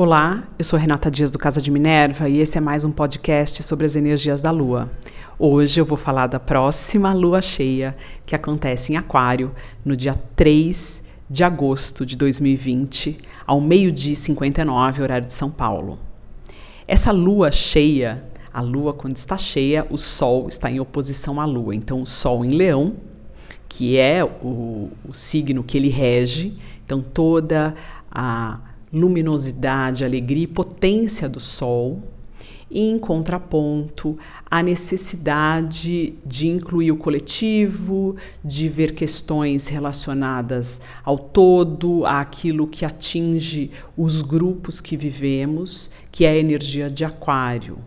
Olá, eu sou Renata Dias do Casa de Minerva e esse é mais um podcast sobre as energias da Lua. Hoje eu vou falar da próxima lua cheia, que acontece em Aquário, no dia 3 de agosto de 2020, ao meio-dia 59, horário de São Paulo. Essa lua cheia, a lua quando está cheia, o sol está em oposição à lua. Então, o sol em Leão, que é o, o signo que ele rege, então toda a luminosidade, alegria e potência do Sol, e em contraponto a necessidade de incluir o coletivo, de ver questões relacionadas ao todo, àquilo que atinge os grupos que vivemos, que é a energia de Aquário.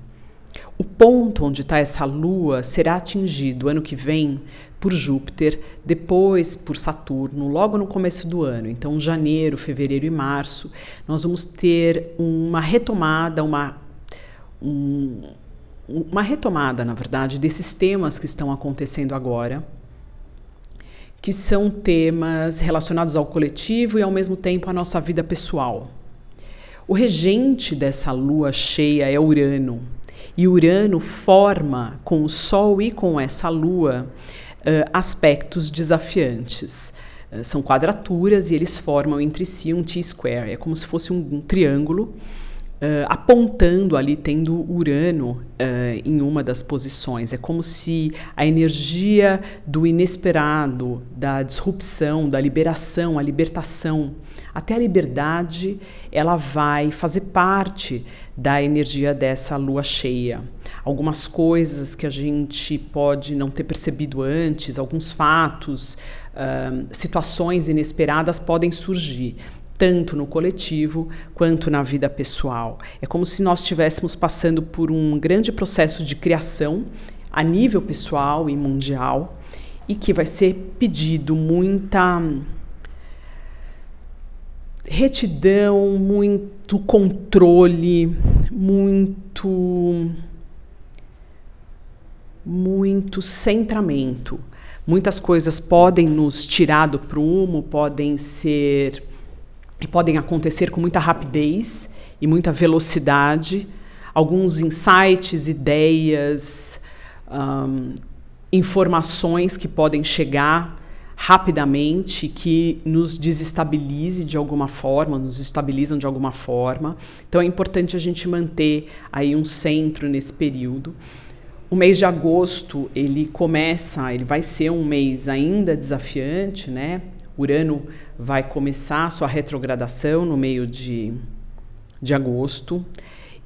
O ponto onde está essa lua será atingido ano que vem por Júpiter, depois por Saturno, logo no começo do ano. Então, janeiro, fevereiro e março, nós vamos ter uma retomada, uma, um, uma retomada, na verdade, desses temas que estão acontecendo agora, que são temas relacionados ao coletivo e ao mesmo tempo à nossa vida pessoal. O regente dessa lua cheia é Urano. E Urano forma com o Sol e com essa lua uh, aspectos desafiantes. Uh, são quadraturas e eles formam entre si um T-square. É como se fosse um, um triângulo Uh, apontando ali, tendo Urano uh, em uma das posições. É como se a energia do inesperado, da disrupção, da liberação, a libertação, até a liberdade, ela vai fazer parte da energia dessa lua cheia. Algumas coisas que a gente pode não ter percebido antes, alguns fatos, uh, situações inesperadas podem surgir tanto no coletivo quanto na vida pessoal. É como se nós estivéssemos passando por um grande processo de criação a nível pessoal e mundial e que vai ser pedido muita retidão, muito controle, muito muito centramento. Muitas coisas podem nos tirar do prumo, podem ser podem acontecer com muita rapidez e muita velocidade. Alguns insights, ideias, um, informações que podem chegar rapidamente, que nos desestabilize de alguma forma, nos estabilizam de alguma forma. Então é importante a gente manter aí um centro nesse período. O mês de agosto, ele começa, ele vai ser um mês ainda desafiante, né? Urano vai começar sua retrogradação no meio de, de agosto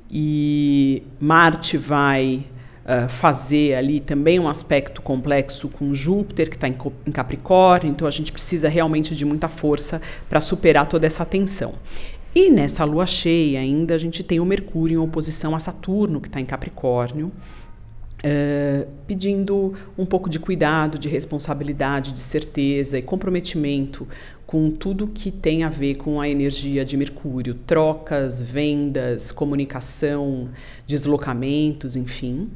e Marte vai uh, fazer ali também um aspecto complexo com Júpiter, que está em, em Capricórnio, então a gente precisa realmente de muita força para superar toda essa tensão. E nessa lua cheia ainda a gente tem o Mercúrio em oposição a Saturno, que está em Capricórnio, Uh, pedindo um pouco de cuidado, de responsabilidade, de certeza e comprometimento com tudo que tem a ver com a energia de Mercúrio, trocas, vendas, comunicação, deslocamentos, enfim.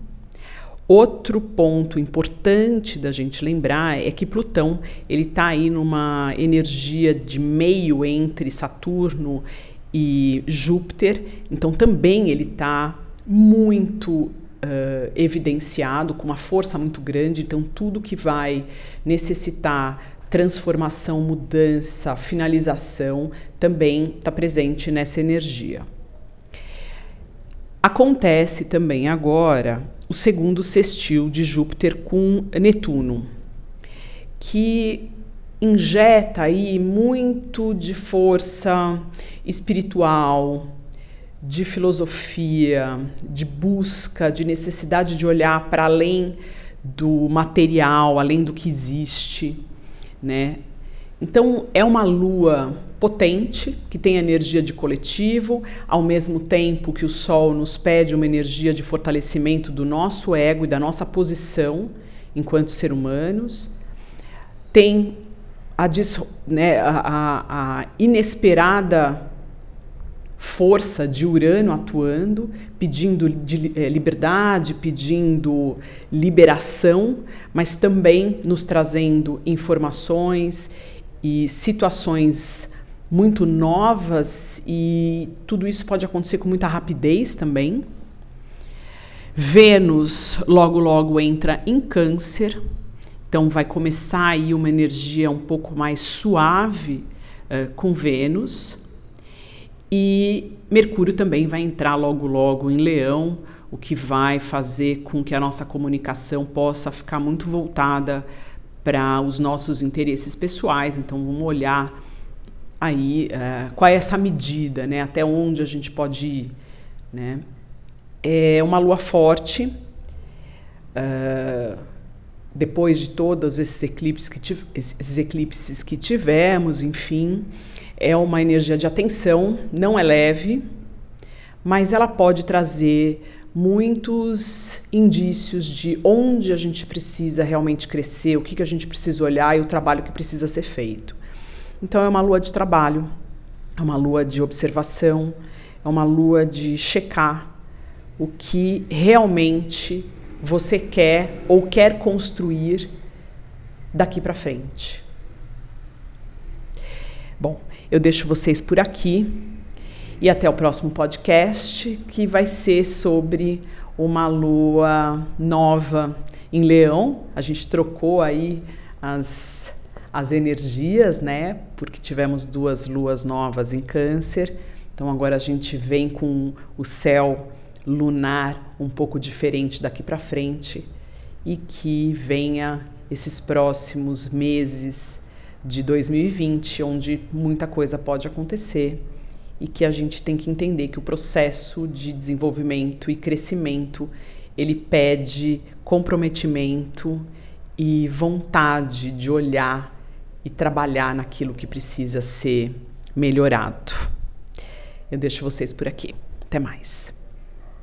Outro ponto importante da gente lembrar é que Plutão ele está aí numa energia de meio entre Saturno e Júpiter, então também ele está muito uh, evidenciado com uma força muito grande, então tudo que vai necessitar transformação, mudança, finalização também está presente nessa energia. Acontece também agora o segundo sextil de Júpiter com Netuno, que injeta aí muito de força espiritual, de filosofia, de busca, de necessidade de olhar para além do material, além do que existe, né? Então é uma lua potente que tem energia de coletivo, ao mesmo tempo que o sol nos pede uma energia de fortalecimento do nosso ego e da nossa posição enquanto ser humanos. Tem a, né, a, a inesperada força de Urano atuando, pedindo é, liberdade, pedindo liberação, mas também nos trazendo informações e situações muito novas e tudo isso pode acontecer com muita rapidez também. Vênus logo logo entra em Câncer, então vai começar aí uma energia um pouco mais suave uh, com Vênus. E Mercúrio também vai entrar logo logo em Leão, o que vai fazer com que a nossa comunicação possa ficar muito voltada para os nossos interesses pessoais. Então vamos olhar aí uh, qual é essa medida, né? Até onde a gente pode ir, né? É uma lua forte. Uh, depois de todos esses eclipses que, esses eclipses que tivemos, enfim, é uma energia de atenção, não é leve, mas ela pode trazer muitos indícios de onde a gente precisa realmente crescer, o que, que a gente precisa olhar e o trabalho que precisa ser feito. Então, é uma lua de trabalho, é uma lua de observação, é uma lua de checar o que realmente você quer ou quer construir daqui para frente. Bom, eu deixo vocês por aqui e até o próximo podcast, que vai ser sobre uma lua nova em Leão. A gente trocou aí as as energias, né? Porque tivemos duas luas novas em Câncer. Então agora a gente vem com o céu lunar um pouco diferente daqui para frente e que venha esses próximos meses de 2020, onde muita coisa pode acontecer e que a gente tem que entender que o processo de desenvolvimento e crescimento ele pede comprometimento e vontade de olhar e trabalhar naquilo que precisa ser melhorado. Eu deixo vocês por aqui. Até mais.